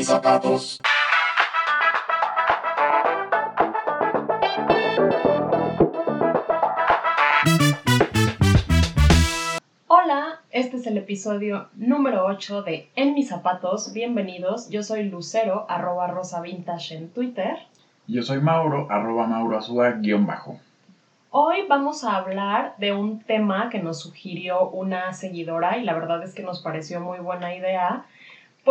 mis zapatos. Hola, este es el episodio número 8 de En mis zapatos. Bienvenidos, yo soy Lucero, arroba rosa vintage en Twitter. Yo soy Mauro, arroba Mauro Azúa, guion bajo. Hoy vamos a hablar de un tema que nos sugirió una seguidora y la verdad es que nos pareció muy buena idea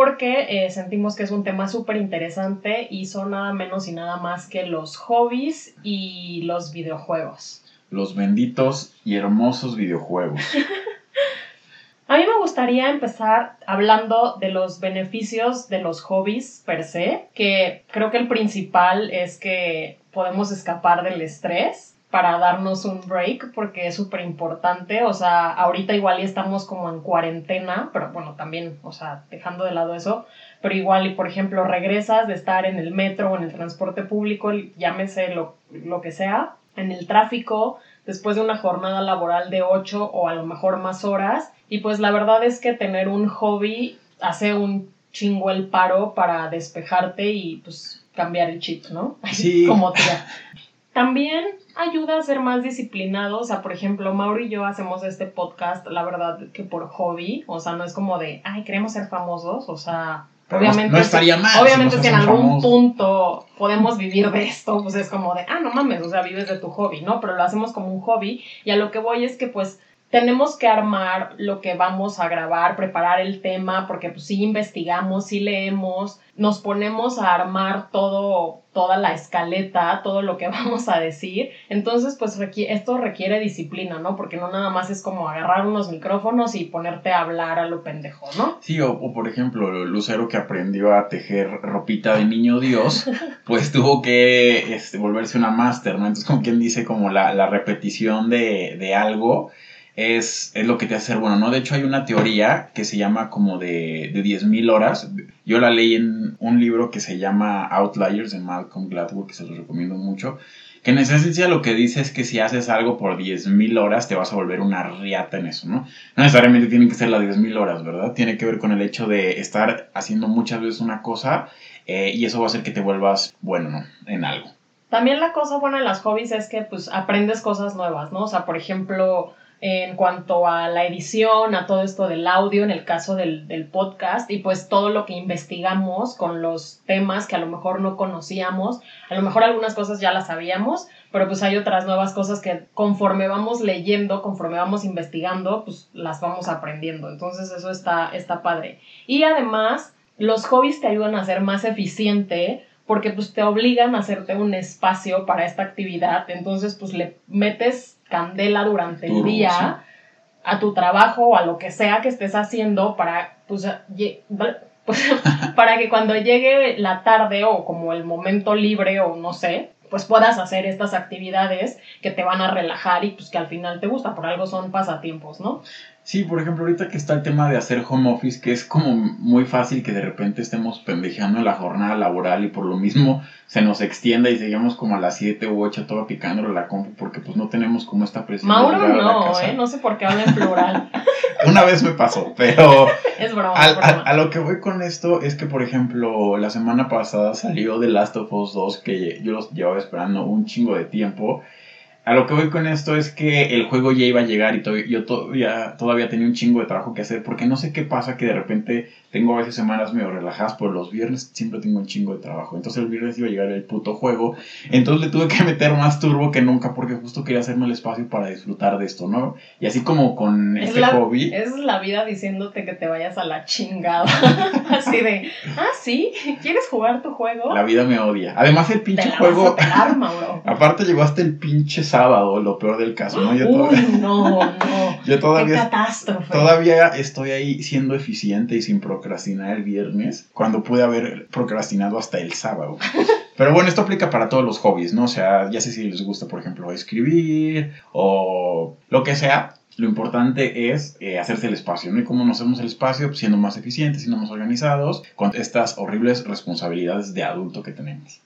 porque eh, sentimos que es un tema súper interesante y son nada menos y nada más que los hobbies y los videojuegos. Los benditos y hermosos videojuegos. A mí me gustaría empezar hablando de los beneficios de los hobbies per se, que creo que el principal es que podemos escapar del estrés para darnos un break porque es súper importante, o sea, ahorita igual y estamos como en cuarentena, pero bueno, también, o sea, dejando de lado eso, pero igual y por ejemplo regresas de estar en el metro o en el transporte público, llámese lo, lo que sea, en el tráfico, después de una jornada laboral de 8 o a lo mejor más horas, y pues la verdad es que tener un hobby hace un chingo el paro para despejarte y pues cambiar el chip, ¿no? Sí. Como tía. También ayuda a ser más disciplinado, o sea, por ejemplo, Mauro y yo hacemos este podcast, la verdad que por hobby, o sea, no es como de, ay, queremos ser famosos, o sea, Pero obviamente, no estaría mal obviamente si si en algún famosos. punto podemos vivir de esto, pues es como de, ah, no mames, o sea, vives de tu hobby, ¿no? Pero lo hacemos como un hobby y a lo que voy es que pues tenemos que armar lo que vamos a grabar, preparar el tema, porque pues sí investigamos, sí leemos, nos ponemos a armar todo, toda la escaleta, todo lo que vamos a decir. Entonces, pues requi- esto requiere disciplina, ¿no? Porque no nada más es como agarrar unos micrófonos y ponerte a hablar a lo pendejo, ¿no? Sí, o, o por ejemplo, Lucero que aprendió a tejer ropita de niño Dios, pues tuvo que este, volverse una máster, ¿no? Entonces, como quien dice, como la, la repetición de, de algo es, es lo que te hace ser bueno, ¿no? De hecho, hay una teoría que se llama como de, de 10.000 horas. Yo la leí en un libro que se llama Outliers de Malcolm Gladwell, que se los recomiendo mucho. Que en esencia lo que dice es que si haces algo por 10.000 horas te vas a volver una riata en eso, ¿no? No necesariamente tienen que ser las 10.000 horas, ¿verdad? Tiene que ver con el hecho de estar haciendo muchas veces una cosa eh, y eso va a hacer que te vuelvas bueno, ¿no? En algo. También la cosa buena de las hobbies es que pues aprendes cosas nuevas, ¿no? O sea, por ejemplo, en cuanto a la edición, a todo esto del audio, en el caso del, del podcast, y pues todo lo que investigamos con los temas que a lo mejor no conocíamos, a lo mejor algunas cosas ya las sabíamos, pero pues hay otras nuevas cosas que conforme vamos leyendo, conforme vamos investigando, pues las vamos aprendiendo. Entonces eso está, está padre. Y además, los hobbies te ayudan a ser más eficiente porque pues te obligan a hacerte un espacio para esta actividad, entonces pues le metes candela durante el día sí. a tu trabajo o a lo que sea que estés haciendo para pues, pues, para que cuando llegue la tarde o como el momento libre o no sé, pues puedas hacer estas actividades que te van a relajar y pues que al final te gusta, por algo son pasatiempos, ¿no? Sí, por ejemplo, ahorita que está el tema de hacer home office, que es como muy fácil que de repente estemos pendejeando en la jornada laboral y por lo mismo se nos extienda y seguimos como a las 7 u 8 todo picándole la compu porque pues no tenemos como esta presión. de Mauro llegar a la no, casa. ¿eh? No sé por qué habla en plural. Una vez me pasó, pero es broma. es broma. a lo que voy con esto es que, por ejemplo, la semana pasada salió The Last of Us 2, que yo los llevaba esperando un chingo de tiempo. A lo que voy con esto es que el juego ya iba a llegar y to- yo todavía, todavía tenía un chingo de trabajo que hacer porque no sé qué pasa que de repente tengo a veces semanas medio relajadas, pero los viernes siempre tengo un chingo de trabajo. Entonces el viernes iba a llegar el puto juego. Entonces le tuve que meter más turbo que nunca porque justo quería hacerme el espacio para disfrutar de esto, ¿no? Y así como con Es este la, hobby. es la vida diciéndote que te vayas a la chingada. Así de, ah, sí, ¿quieres jugar tu juego? La vida me odia. Además, el te pinche la juego. vas a pelar, Mauro. Aparte, llegó hasta el pinche sábado, lo peor del caso, ¿no? Yo, Uy, todavía, no, no. yo Qué todavía, catástrofe. todavía estoy ahí siendo eficiente y sin procrastinar el viernes, cuando pude haber procrastinado hasta el sábado. Pero bueno, esto aplica para todos los hobbies, ¿no? O sea, ya sé si les gusta, por ejemplo, escribir o lo que sea. Lo importante es eh, hacerse el espacio, ¿no? Y cómo nos hacemos el espacio, Pues, siendo más eficientes, siendo más organizados, con estas horribles responsabilidades de adulto que tenemos.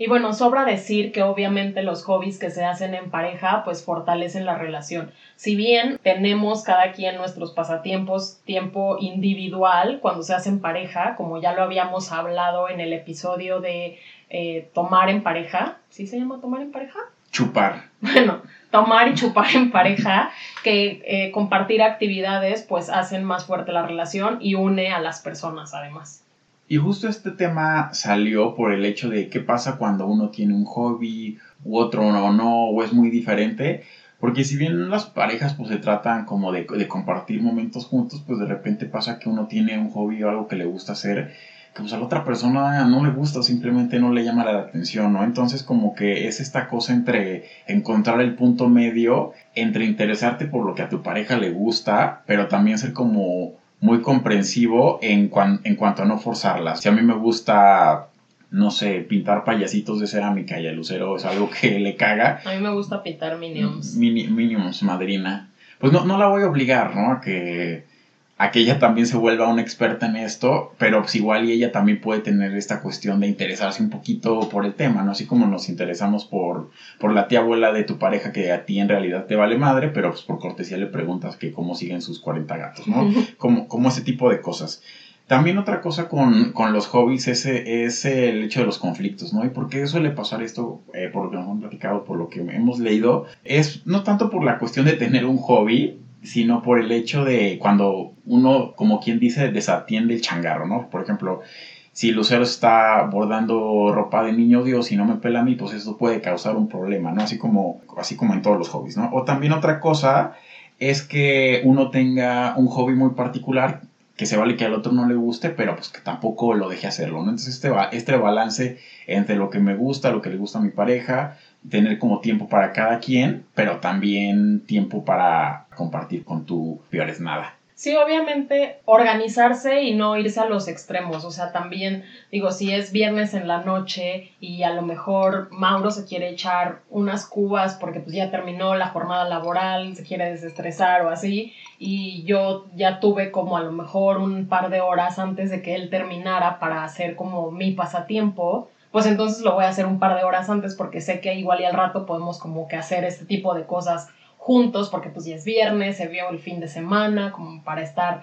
Y bueno, sobra decir que obviamente los hobbies que se hacen en pareja pues fortalecen la relación. Si bien tenemos cada quien nuestros pasatiempos, tiempo individual cuando se hace en pareja, como ya lo habíamos hablado en el episodio de eh, tomar en pareja, ¿sí se llama tomar en pareja? Chupar. Bueno, tomar y chupar en pareja, que eh, compartir actividades pues hacen más fuerte la relación y une a las personas además. Y justo este tema salió por el hecho de qué pasa cuando uno tiene un hobby u otro o no, o es muy diferente. Porque si bien las parejas pues se tratan como de, de, compartir momentos juntos, pues de repente pasa que uno tiene un hobby o algo que le gusta hacer, que pues a la otra persona no le gusta simplemente no le llama la atención, ¿no? Entonces como que es esta cosa entre encontrar el punto medio, entre interesarte por lo que a tu pareja le gusta, pero también ser como muy comprensivo en, en cuanto a no forzarlas. Si a mí me gusta, no sé, pintar payasitos de cerámica y el lucero es algo que le caga. A mí me gusta pintar minions. Mini, minions, madrina. Pues no, no la voy a obligar, ¿no? A que a que ella también se vuelva una experta en esto, pero pues igual y ella también puede tener esta cuestión de interesarse un poquito por el tema, ¿no? Así como nos interesamos por, por la tía abuela de tu pareja que a ti en realidad te vale madre, pero pues por cortesía le preguntas que cómo siguen sus 40 gatos, ¿no? como, como ese tipo de cosas. También otra cosa con, con los hobbies es, es, el hecho de los conflictos, ¿no? ¿Y por qué suele pasar esto? Eh, por lo que nos han platicado, por lo que hemos leído, es no tanto por la cuestión de tener un hobby, sino por el hecho de cuando uno, como quien dice, desatiende el changarro, ¿no? Por ejemplo, si Lucero está bordando ropa de niño Dios y no me pela a mí, pues eso puede causar un problema, ¿no? Así como, así como en todos los hobbies, ¿no? O también otra cosa es que uno tenga un hobby muy particular que se vale que al otro no le guste, pero pues que tampoco lo deje hacerlo. Entonces este, este balance entre lo que me gusta, lo que le gusta a mi pareja, tener como tiempo para cada quien, pero también tiempo para compartir con tu peores nada. Sí, obviamente organizarse y no irse a los extremos. O sea, también digo, si es viernes en la noche y a lo mejor Mauro se quiere echar unas cubas porque pues ya terminó la jornada laboral, se quiere desestresar o así, y yo ya tuve como a lo mejor un par de horas antes de que él terminara para hacer como mi pasatiempo, pues entonces lo voy a hacer un par de horas antes porque sé que igual y al rato podemos como que hacer este tipo de cosas juntos porque pues ya es viernes, se vio el fin de semana, como para estar,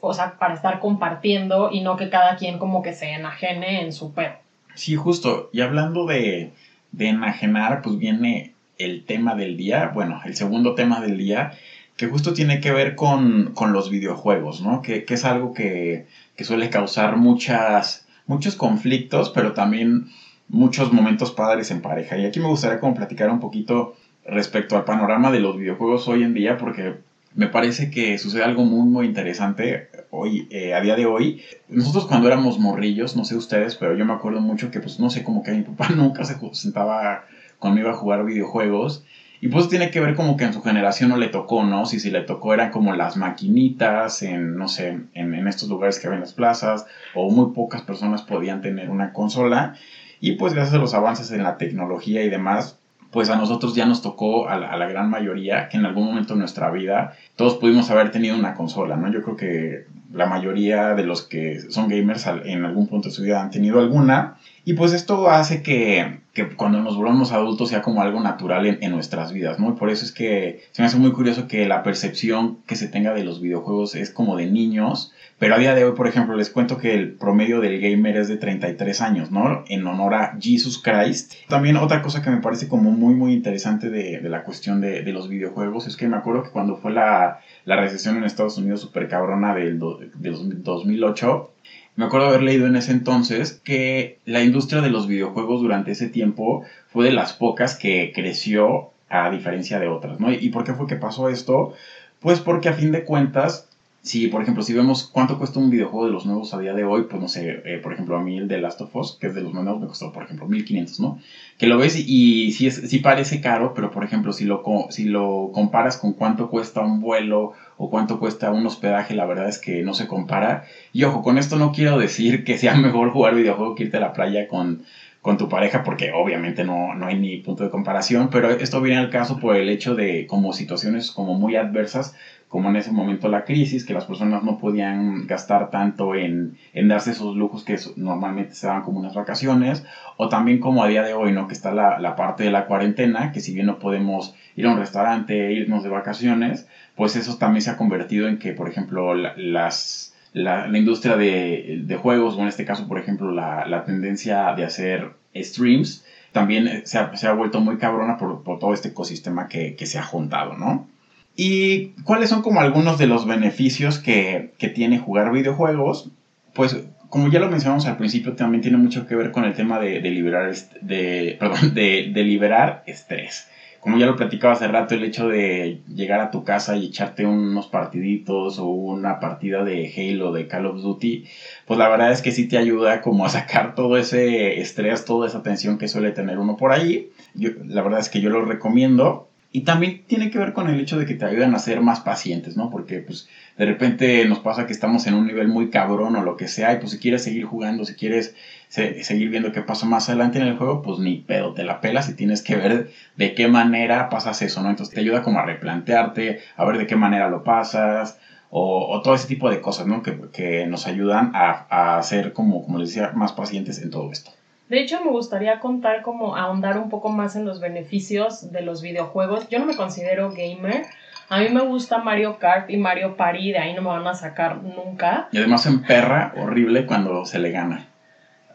o sea, para estar compartiendo y no que cada quien como que se enajene en su perro. Sí, justo. Y hablando de, de enajenar, pues viene el tema del día, bueno, el segundo tema del día, que justo tiene que ver con, con los videojuegos, ¿no? Que, que es algo que, que suele causar muchas muchos conflictos, pero también muchos momentos padres en pareja. Y aquí me gustaría como platicar un poquito respecto al panorama de los videojuegos hoy en día, porque me parece que sucede algo muy, muy interesante hoy, eh, a día de hoy. Nosotros cuando éramos morrillos, no sé ustedes, pero yo me acuerdo mucho que, pues, no sé, como que mi papá nunca se sentaba conmigo a jugar videojuegos. Y pues tiene que ver como que en su generación no le tocó, ¿no? Si, si le tocó eran como las maquinitas en, no sé, en, en estos lugares que había en las plazas, o muy pocas personas podían tener una consola. Y pues gracias a los avances en la tecnología y demás, pues a nosotros ya nos tocó, a la, gran mayoría, que en algún momento de nuestra vida todos pudimos haber tenido una consola, ¿no? Yo creo que la mayoría de los que son gamers en algún punto de su vida han tenido alguna. Y pues esto hace que, que cuando nos volvamos adultos sea como algo natural en, nuestras vidas, ¿no? Y por eso es que se me hace muy curioso que la percepción que se tenga de los videojuegos es como de niños, pero a día de hoy, por ejemplo, les cuento que el promedio del gamer es de 33 años, ¿no? En honor a Jesus Christ. También otra cosa que me parece como muy, muy interesante de, de la cuestión de, de, los videojuegos es que me acuerdo que cuando fue la, la recesión en Estados Unidos super cabrona del, do, del 2008, me acuerdo haber leído en ese entonces que la industria de los videojuegos durante ese tiempo fue de las pocas que creció a diferencia de otras, ¿no? ¿Y por qué fue que pasó esto? Pues porque a fin de cuentas si, por ejemplo, si vemos cuánto cuesta un videojuego de los nuevos a día de hoy, pues no sé, eh, por ejemplo, a mí el de Last of Us, que es de los nuevos, me costó, por ejemplo, 1500, ¿no? Que lo ves y, y sí, es, sí parece caro, pero por ejemplo, si lo, si lo comparas con cuánto cuesta un vuelo o cuánto cuesta un hospedaje, la verdad es que no se compara. Y ojo, con esto no quiero decir que sea mejor jugar videojuego que irte a la playa con con tu pareja, porque obviamente no, no hay ni punto de comparación, pero esto viene al caso por el hecho de como situaciones como muy adversas, como en ese momento la crisis, que las personas no podían gastar tanto en, en darse esos lujos que normalmente se daban como unas vacaciones, o también como a día de hoy, ¿no? Que está la, la parte de la cuarentena, que si bien no podemos ir a un restaurante, irnos de vacaciones, pues eso también se ha convertido en que, por ejemplo, las, la, la, industria de, de, juegos, o en este caso, por ejemplo, la, la tendencia de hacer streams, también se ha, se ha vuelto muy cabrona por, por todo este ecosistema que, que se ha juntado, ¿no? ¿Y cuáles son como algunos de los beneficios que, que, tiene jugar videojuegos? Pues como ya lo mencionamos al principio, también tiene mucho que ver con el tema de, de liberar, de, perdón, de, de, liberar estrés. Como ya lo platicaba hace rato, el hecho de llegar a tu casa y echarte unos partiditos o una partida de Halo, de Call of Duty, pues la verdad es que sí te ayuda como a sacar todo ese estrés, toda esa tensión que suele tener uno por ahí. Yo, la verdad es que yo lo recomiendo y también tiene que ver con el hecho de que te ayudan a ser más pacientes, ¿no? Porque pues de repente nos pasa que estamos en un nivel muy cabrón o lo que sea y pues si quieres seguir jugando, si quieres se seguir viendo qué pasa más adelante en el juego, pues ni pedo, te la pelas y tienes que ver de qué manera pasas eso, ¿no? Entonces te ayuda como a replantearte, a ver de qué manera lo pasas o, todo ese tipo de cosas, ¿no? Que, que nos ayudan a, a ser como, como les decía, más pacientes en todo esto. De hecho, me gustaría contar como ahondar un poco más en los beneficios de los videojuegos. Yo no me considero gamer. A mí me gusta Mario Kart y Mario Party, de ahí no me van a sacar nunca. Y además en perra horrible cuando se le gana.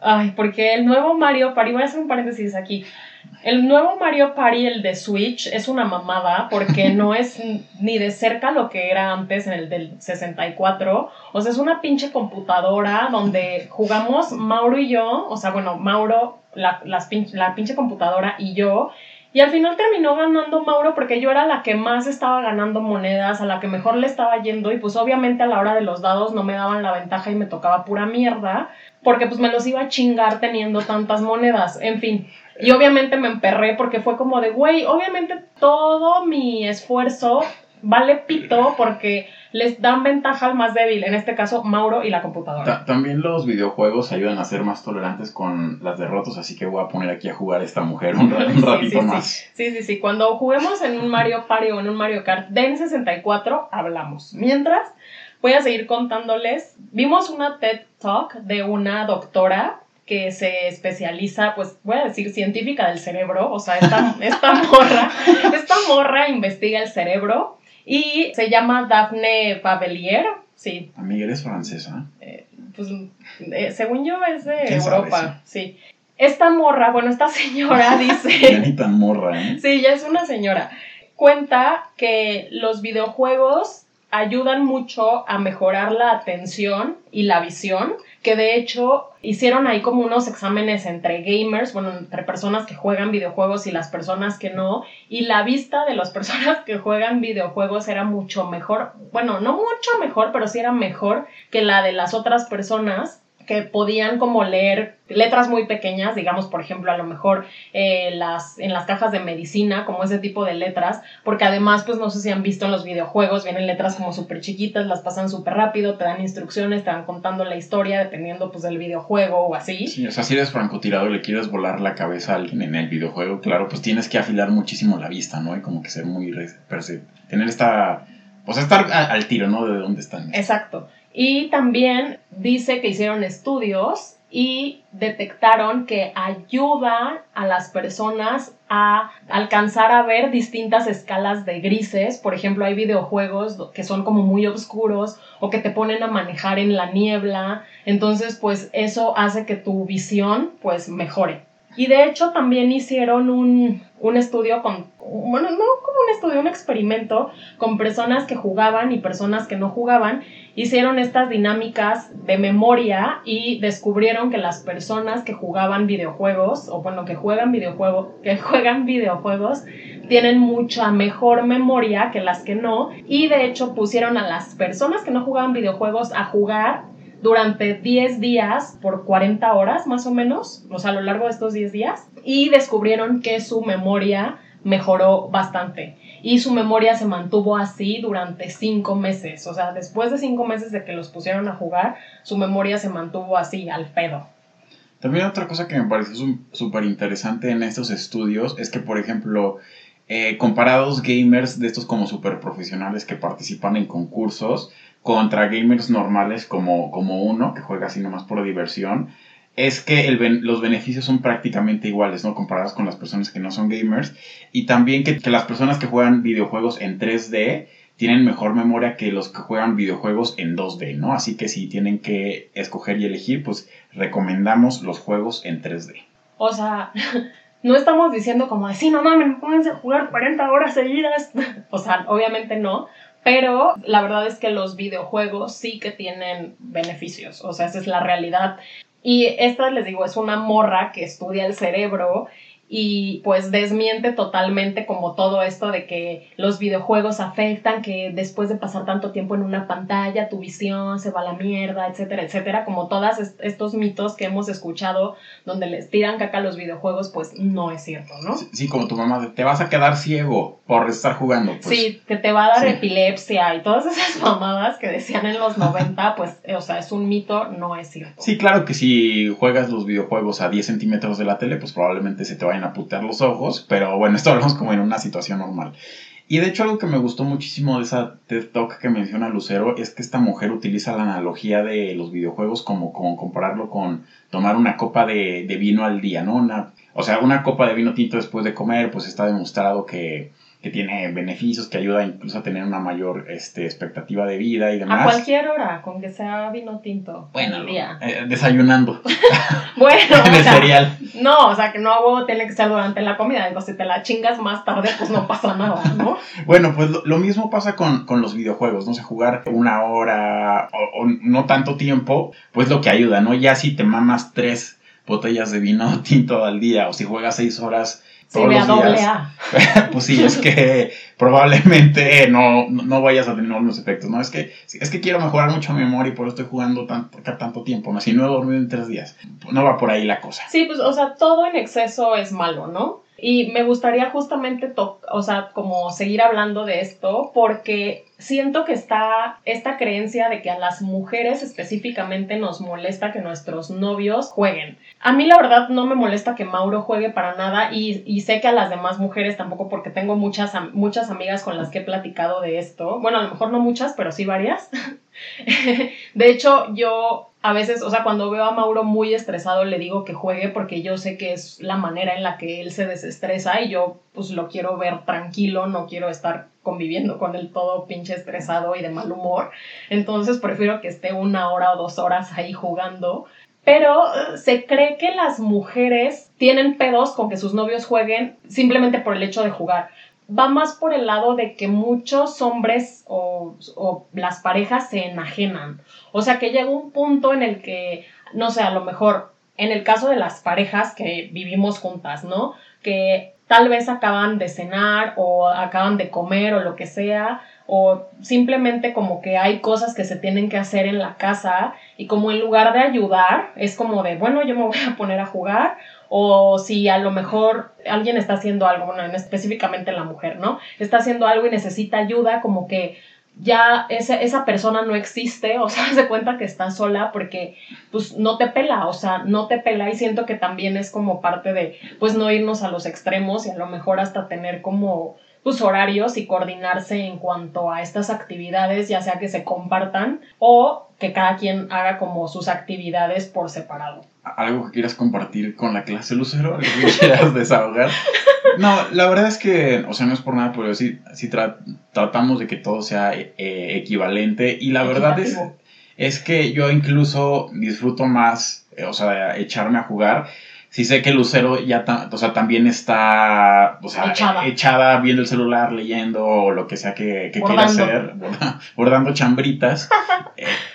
Ay, porque el nuevo Mario Party, voy a hacer un paréntesis aquí. El nuevo Mario Party, el de Switch, es una mamada porque no es ni de cerca lo que era antes en el del 64. O sea, es una pinche computadora donde jugamos Mauro y yo, o sea, bueno, Mauro, la, las pinche, la pinche computadora y yo. Y al final terminó ganando Mauro porque yo era la que más estaba ganando monedas, a la que mejor le estaba yendo y pues obviamente a la hora de los dados no me daban la ventaja y me tocaba pura mierda porque pues me los iba a chingar teniendo tantas monedas, en fin. Y obviamente me emperré porque fue como de, güey, obviamente todo mi esfuerzo vale pito porque les dan ventaja al más débil, en este caso Mauro y la computadora. también los videojuegos ayudan a ser más tolerantes con las derrotas, así que voy a poner aquí a jugar a esta mujer un, un ratito sí, más. Sí. sí, sí, cuando juguemos en un Mario Party o en un Mario Kart de 64 hablamos. Mientras, voy a seguir contándoles, vimos una TED Talk de una doctora que se especializa, pues voy a decir científica del cerebro, o sea, esta, esta morra, esta morra investiga el cerebro y se llama Daphne Pavelier, sí. Amiga, eres francesa. Eh, pues eh, según yo es de Europa, sabe, sí. sí. Esta morra, bueno, esta señora dice... ni tan morra, ¿eh? Sí, ya es una señora. Cuenta que los videojuegos ayudan mucho a mejorar la atención y la visión, que de hecho hicieron ahí como unos exámenes entre gamers, bueno, entre personas que juegan videojuegos y las personas que no, y la vista de las personas que juegan videojuegos era mucho mejor, bueno, no mucho mejor, pero sí era mejor que la de las otras personas que podían como leer letras muy pequeñas, digamos, por ejemplo, a lo mejor eh, las, en las cajas de medicina, como ese tipo de letras, porque además, pues no sé si han visto en los videojuegos, vienen letras como súper chiquitas, las pasan súper rápido, te dan instrucciones, te van contando la historia, dependiendo pues del videojuego o así. Sí, o sea, si eres francotirador y le quieres volar la cabeza a alguien en el videojuego, claro, pues tienes que afilar muchísimo la vista, ¿no? Y como que ser muy, tener esta, pues estar al tiro, ¿no? De dónde están. Exacto. Y también dice que hicieron estudios y detectaron que ayuda a las personas a alcanzar a ver distintas escalas de grises. Por ejemplo, hay videojuegos que son como muy oscuros o que te ponen a manejar en la niebla. Entonces, pues eso hace que tu visión pues mejore. Y de hecho también hicieron un, un estudio con, bueno, no como un estudio, un experimento con personas que jugaban y personas que no jugaban. Hicieron estas dinámicas de memoria y descubrieron que las personas que jugaban videojuegos, o bueno, que juegan videojuegos, que juegan videojuegos, tienen mucha mejor memoria que las que no. Y de hecho pusieron a las personas que no jugaban videojuegos a jugar durante 10 días por 40 horas más o menos, o sea, a lo largo de estos 10 días, y descubrieron que su memoria mejoró bastante y su memoria se mantuvo así durante 5 meses, o sea, después de 5 meses de que los pusieron a jugar, su memoria se mantuvo así, al pedo. También otra cosa que me pareció súper interesante en estos estudios es que, por ejemplo, eh, comparados gamers de estos como super profesionales que participan en concursos contra gamers normales como, como uno que juega así nomás por diversión, es que el los beneficios son prácticamente iguales, ¿no? Comparados con las personas que no son gamers. Y también que, que las personas que juegan videojuegos en 3D tienen mejor memoria que los que juegan videojuegos en 2D, ¿no? Así que si tienen que escoger y elegir, pues recomendamos los juegos en 3D. O sea, no estamos diciendo como de, sí, no mames, pónganse a jugar 40 horas seguidas. o sea, obviamente no. Pero la verdad es que los videojuegos sí que tienen beneficios. O sea, esa es la realidad. Y esta, les digo, es una morra que estudia el cerebro y pues desmiente totalmente como todo esto de que los videojuegos afectan, que después de pasar tanto tiempo en una pantalla tu visión se va a la mierda, etcétera, etcétera, como todos estos mitos que hemos escuchado donde les tiran caca a los videojuegos, pues no es cierto, ¿no? Sí, como tu mamá, te vas a quedar ciego por estar jugando. Pues. Sí, que te va a dar epilepsia y todas esas mamadas que decían en los 90, pues, o sea, es un mito, no es cierto. Sí, claro que si juegas los videojuegos a 10 centímetros de la tele, pues probablemente se te vayan putear los ojos, pero bueno, esto hablamos como en una situación normal. Y de hecho algo que me gustó muchísimo de esa TED Talk que menciona Lucero es que esta mujer utiliza la analogía de los videojuegos como, como compararlo con tomar una copa de, vino al día, ¿no? O sea, una copa de vino tinto después de comer, pues está demostrado que que tiene beneficios, que ayuda incluso a tener una mayor este, expectativa de vida y demás. A cualquier hora, con que sea vino tinto. Bueno, día. Eh, desayunando. bueno, en el cereal. No, o sea, que no huevo tiene que ser durante la comida. Digo, si te la chingas más tarde, pues no pasa nada, ¿no? bueno, pues lo, mismo pasa con, con, los videojuegos, ¿no? O sea, jugar una hora o, o no tanto tiempo, pues lo que ayuda, ¿no? Ya si te mamas tres botellas de vino tinto al día o si juegas seis horas todos los doble A. pues sí, es que probablemente no, no vayas a tener los efectos, ¿no? Es que, es que quiero mejorar mucho mi memoria y por eso estoy jugando tanto, tanto tiempo, Si no he dormido en tres días, no va por ahí la cosa. Sí, pues, o sea, todo en exceso es malo, ¿no? Y me gustaría justamente, o sea, como seguir hablando de esto, porque siento que está esta creencia de que a las mujeres específicamente nos molesta que nuestros novios jueguen. A mí la verdad no me molesta que Mauro juegue para nada y, y sé que a las demás mujeres tampoco porque tengo muchas, muchas amigas con las que he platicado de esto. Bueno, a lo mejor no muchas, pero sí varias. de hecho, yo a veces, o sea, cuando veo a Mauro muy estresado, le digo que juegue porque yo sé que es la manera en la que él se desestresa y yo pues lo quiero ver tranquilo, no quiero estar conviviendo con él todo pinche estresado y de mal humor. Entonces prefiero que esté una hora o dos horas ahí jugando. Pero eh, se cree que las mujeres tienen pedos con que sus novios jueguen simplemente por el hecho de jugar va más por el lado de que muchos hombres o, las parejas se enajenan. O sea, que llega un punto en el que, no sé, a lo mejor en el caso de las parejas que vivimos juntas, ¿no? Que tal vez acaban de cenar o acaban de comer o lo que sea, o simplemente como que hay cosas que se tienen que hacer en la casa y como en lugar de ayudar, es como de, bueno, yo me voy a poner a jugar o si a lo mejor alguien está haciendo algo, específicamente la mujer, ¿no? Está haciendo algo y necesita ayuda, como que ya esa, esa persona no existe, o sea, se cuenta que está sola porque pues no te pela, o sea, no te pela y siento que también es como parte de pues no irnos a los extremos y a lo mejor hasta tener como pues horarios y coordinarse en cuanto a estas actividades, ya sea que se compartan o que cada quien haga como sus actividades por separado algo que quieras compartir con la clase Lucero, algo que quieras desahogar. No, la verdad es que, o sea, no es por nada, pero sí, sí tratamos de que todo sea eh, equivalente y la verdad es, es que yo incluso disfruto más, eh, o sea, echarme a jugar. Si sé que Lucero ya o sea, también está o sea, echada. viendo el celular, leyendo o lo que sea que, que quiera hacer, bordando chambritas.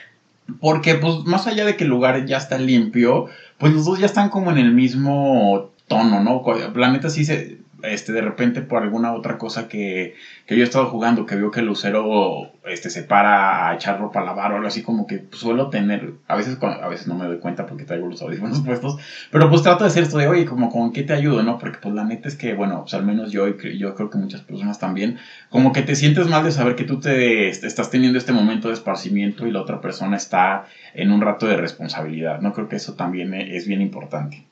Porque, pues, más allá de que el lugar ya está limpio, pues los dos ya están como en el mismo tono, ¿no? Planeta sí se, este, de repente por alguna otra cosa que, que yo he estado jugando, que veo que el lucero este, se para a echar ropa a lavar o algo así, como que pues, suelo tener, a veces, a veces no me doy cuenta porque traigo los audífonos puestos, pero pues trato de hacer esto de, oye, como con qué te ayudo, ¿no? Porque pues la neta es que, bueno, pues al menos yo y yo creo que muchas personas también, como que te sientes mal de saber que tú te estás teniendo este momento de esparcimiento y la otra persona está en un rato de responsabilidad, ¿no? Creo que eso también es bien importante.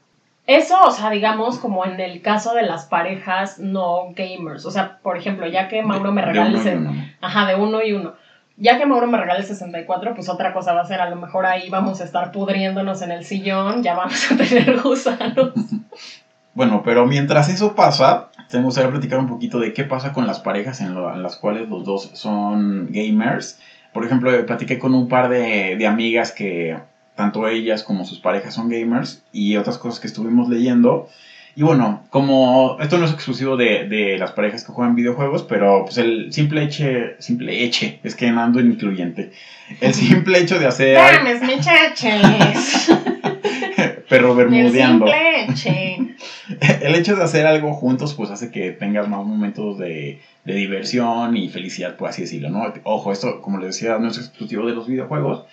Eso, o sea, digamos, como en el caso de las parejas no gamers. O sea, por ejemplo, ya que Mauro me regale. De uno. Ajá, de uno y uno. Ya que Mauro me regale el 64, pues otra cosa va a ser, a lo mejor ahí vamos a estar pudriéndonos en el sillón, ya vamos a tener gusanos. Bueno, pero mientras eso pasa, te gustaría platicar un poquito de qué pasa con las parejas en, lo- en las cuales los dos son gamers. Por ejemplo, platiqué con un par de, de amigas que tanto ellas como sus parejas son gamers y otras cosas que estuvimos leyendo. Y bueno, como esto no es exclusivo de, de las parejas que juegan videojuegos, pero pues el simple hecho, simple eche, es que ando en incluyente. El simple hecho de hacer ¡Dames, muchachos! perro El bermudeando. simple eche. el hecho de hacer algo juntos, pues hace que tengas más momentos de, de diversión y felicidad, por así decirlo, ¿no? Ojo, esto, como les decía, no es exclusivo de los videojuegos,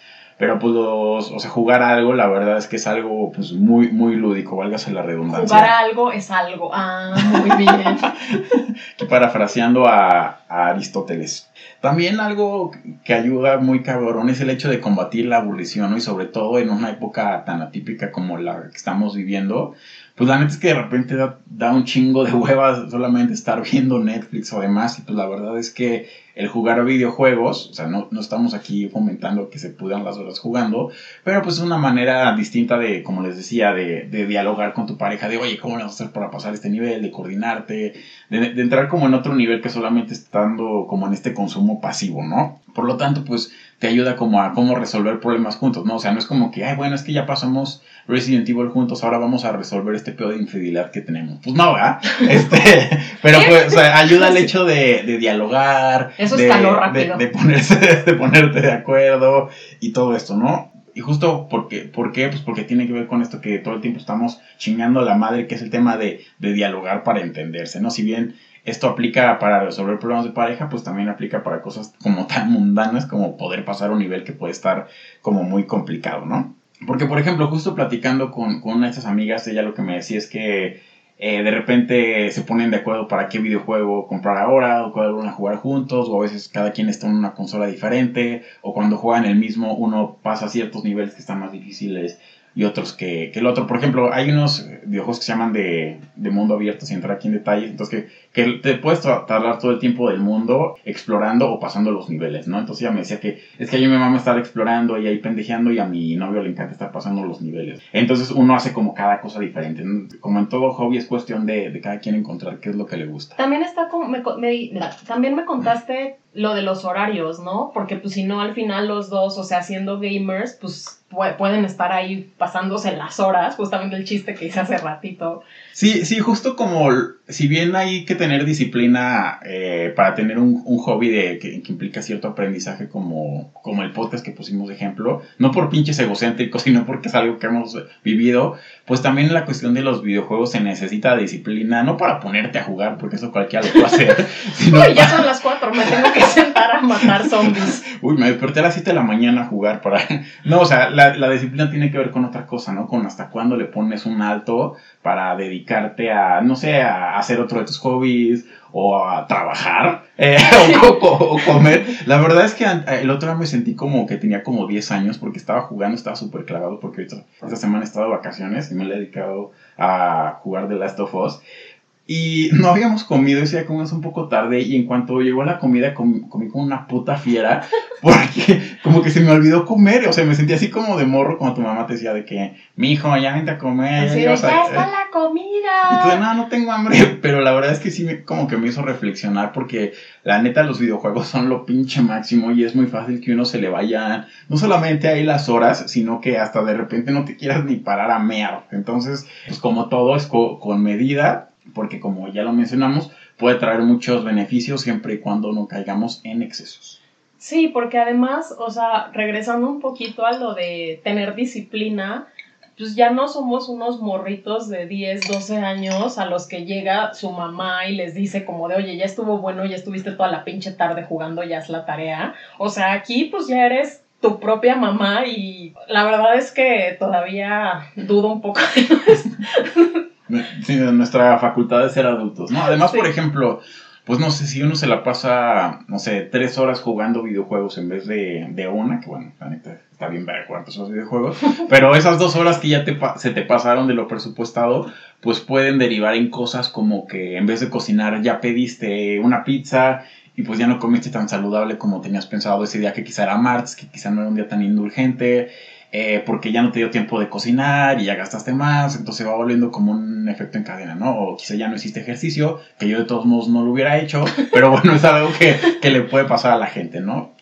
pero pues los, o sea, jugar algo, la verdad es que es algo, pues, muy, muy lúdico, válgase la redundancia. Jugar a algo es algo. Ah, muy bien. Aquí parafraseando a, a Aristóteles. También algo que ayuda muy cabrón es el hecho de combatir la aburrición, ¿no? Y sobre todo en una época tan atípica como la que estamos viviendo, pues la neta es que de repente da, da un chingo de huevas solamente estar viendo Netflix o demás, y pues la verdad es que el jugar a videojuegos, o sea, no, no estamos aquí fomentando que se pudan las horas jugando, pero pues es una manera distinta de, como les decía, de, de dialogar con tu pareja, de oye, ¿cómo vas a hacer para pasar este nivel? De coordinarte, de, de entrar como en otro nivel que solamente estando como en este consumo pasivo, ¿no? Por lo tanto, pues te ayuda como a cómo resolver problemas juntos, ¿no? O sea, no es como que, ay, bueno, es que ya pasamos Resident Evil juntos, ahora vamos a resolver este pedo de infidelidad que tenemos. Pues no, ¿verdad? Este, pero pues, o sea, ayuda el hecho de, de dialogar, Eso de, rápido. de ponerse, de ponerte de acuerdo y todo esto, ¿no? Y justo porque, ¿por qué? Pues porque tiene que ver con esto que todo el tiempo estamos chingando a la madre, que es el tema de, de dialogar para entenderse, ¿no? Si bien esto aplica para resolver problemas de pareja, pues también aplica para cosas como tan mundanas como poder pasar un nivel que puede estar como muy complicado, ¿no? Porque, por ejemplo, justo platicando con, con una de esas amigas, ella lo que me decía es que eh, de repente se ponen de acuerdo para qué videojuego comprar ahora, o cuál van a jugar juntos, o a veces cada quien está en una consola diferente, o cuando juegan el mismo uno pasa ciertos niveles que están más difíciles y otros que, que el otro. Por ejemplo, hay unos videojuegos que se llaman de, de mundo abierto, sin entrar aquí en detalles, entonces que, que te puedes tardar todo el tiempo del mundo explorando o pasando los niveles, ¿no? Entonces ella me decía que es que a mí me mama estar explorando y ahí pendejeando y a mi novio le encanta estar pasando los niveles. Entonces uno hace como cada cosa diferente. Como en todo hobby es cuestión de, de cada quien encontrar qué es lo que le gusta. También está como, me, me- también me contaste lo de los horarios, ¿no? Porque pues si no al final los dos, o sea, siendo gamers, pues pu- pueden estar ahí pasándose las horas, justamente el chiste que hice hace ratito. Sí, sí, justo como si bien hay que tener disciplina eh, para tener un, un hobby de, que, que implica cierto aprendizaje como, como el podcast que pusimos de ejemplo, no por pinches egocéntricos, sino porque es algo que hemos vivido, pues también en la cuestión de los videojuegos se necesita disciplina, no para ponerte a jugar, porque eso cualquiera lo puede hacer, Uy, ya son las cuatro, me tengo que matar zombies. Uy, me desperté a las 7 de la mañana a jugar para... No, o sea, la, la disciplina tiene que ver con otra cosa, ¿no? Con hasta cuándo le pones un alto para dedicarte a, no sé, a hacer otro de tus hobbies o a trabajar eh, o, co- o comer. La verdad es que el otro día me sentí como que tenía como 10 años porque estaba jugando, estaba súper clavado porque ahorita, esta semana he estado de vacaciones y me he dedicado a jugar The Last of Us. Y no habíamos comido, ese día comimos un poco tarde y en cuanto llegó la comida com- comí como una puta fiera porque como que se me olvidó comer, o sea, me sentí así como de morro cuando tu mamá te decía de que, mi hijo, ya vente a comer, Así de, ibas a-". ya está la Y tú de, comida. no, no tengo hambre, pero la verdad es que sí me, como que me hizo reflexionar porque la neta los videojuegos son lo pinche máximo y es muy fácil que uno se le vaya, no solamente ahí las horas, sino que hasta de repente no te quieras ni parar a mear. Entonces, pues como todo es co- con medida, porque como ya lo mencionamos, puede traer muchos beneficios siempre y cuando no caigamos en excesos. Sí, porque además, o sea, regresando un poquito a lo de tener disciplina, pues ya no somos unos morritos de 10, 12 años a los que llega su mamá y les dice como de, oye, ya estuvo bueno, ya estuviste toda la pinche tarde jugando, ya es la tarea. O sea, aquí pues ya eres tu propia mamá y la verdad es que todavía dudo un poco nuestra facultad de ser adultos, ¿no? Además, Sí. por ejemplo, pues no sé, si uno se la pasa, no sé, tres horas jugando videojuegos en vez de, de una, que bueno, la neta está bien ver cuántos son videojuegos, pero esas dos horas que ya te, se te pasaron de lo presupuestado, pues pueden derivar en cosas como que en vez de cocinar ya pediste una pizza y pues ya no comiste tan saludable como tenías pensado ese día que quizá era martes, que quizá no era un día tan indulgente, eh, porque ya no te dio tiempo de cocinar y ya gastaste más, entonces va volviendo como un efecto en cadena, ¿no? O quizá ya no hiciste ejercicio, que yo de todos modos no lo hubiera hecho, pero bueno, es algo que, que le puede pasar a la gente, ¿no?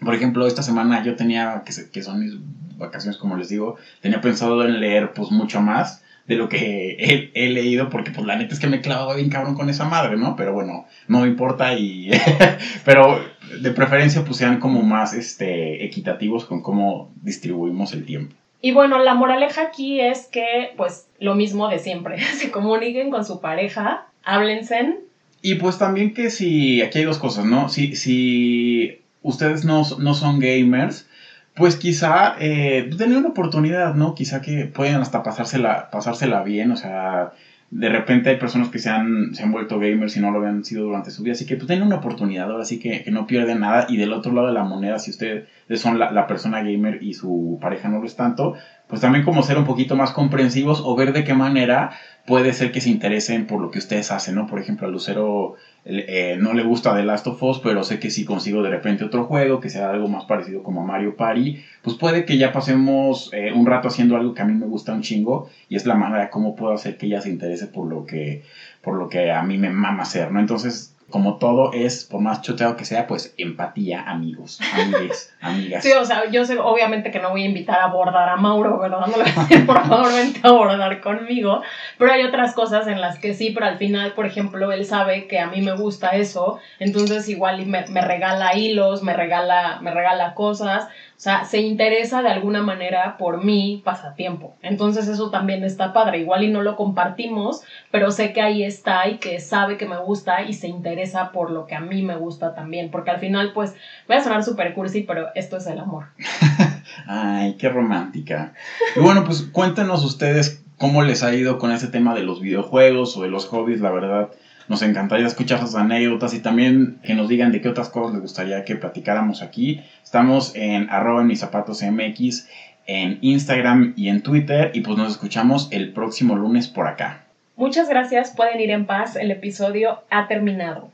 Por ejemplo, esta semana yo tenía, que, que son mis vacaciones, como les digo, tenía pensado en leer pues mucho más de lo que he, leído, porque pues la neta es que me he clavado bien cabrón con esa madre, ¿no? Pero bueno, no me importa y... pero de preferencia pues sean como más este, equitativos con cómo distribuimos el tiempo. Y bueno, la moraleja aquí es que pues lo mismo de siempre, se comuniquen con su pareja, háblense. Y pues también que si, aquí hay dos cosas, ¿no? Si, si ustedes no, no son gamers, pues quizá eh, tener una oportunidad, ¿no? Quizá que pueden hasta pasársela, pasársela bien, o sea, de repente hay personas que se han, se han vuelto gamers y no lo habían sido durante su vida, así que pues tienen una oportunidad, ahora sí que, que, no pierden nada, y del otro lado de la moneda, si ustedes son la, la, persona gamer y su pareja no lo es tanto, pues también como ser un poquito más comprensivos o ver de qué manera puede ser que se interesen por lo que ustedes hacen, ¿no? Por ejemplo, a Lucero eh, no le gusta The Last of Us, pero sé que si consigo de repente otro juego que sea algo más parecido como Mario Party, pues puede que ya pasemos eh, un rato haciendo algo que a mí me gusta un chingo y es la manera de cómo puedo hacer que ella se interese por lo que, por lo que a mí me mama hacer, ¿no? Entonces, como todo es, por más choteado que sea, pues empatía, amigos, amigues, amigas. Sí, o sea, yo sé obviamente que no voy a invitar a abordar a Mauro, ¿verdad? No le voy a decir, por favor, vente a abordar conmigo. Pero hay otras cosas en las que sí, pero al final, por ejemplo, él sabe que a mí me gusta eso, entonces igual me, me regala hilos, me regala, me regala cosas. Sea, se interesa de alguna manera por mi pasatiempo. Entonces eso también está padre. Igual y no lo compartimos, pero sé que ahí está y que sabe que me gusta y se interesa por lo que a mí me gusta también. Porque al final, pues, voy a sonar súper cursi, pero esto es el amor. Ay, qué romántica. Y bueno, pues cuéntenos ustedes cómo les ha ido con ese tema de los videojuegos o de los hobbies, la verdad. Nos encantaría escuchar sus anécdotas y también que nos digan de qué otras cosas les gustaría que platicáramos aquí. Estamos en arroba en mis zapatos MX, en Instagram y en Twitter y pues nos escuchamos el próximo lunes por acá. Muchas gracias, pueden ir en paz, el episodio ha terminado.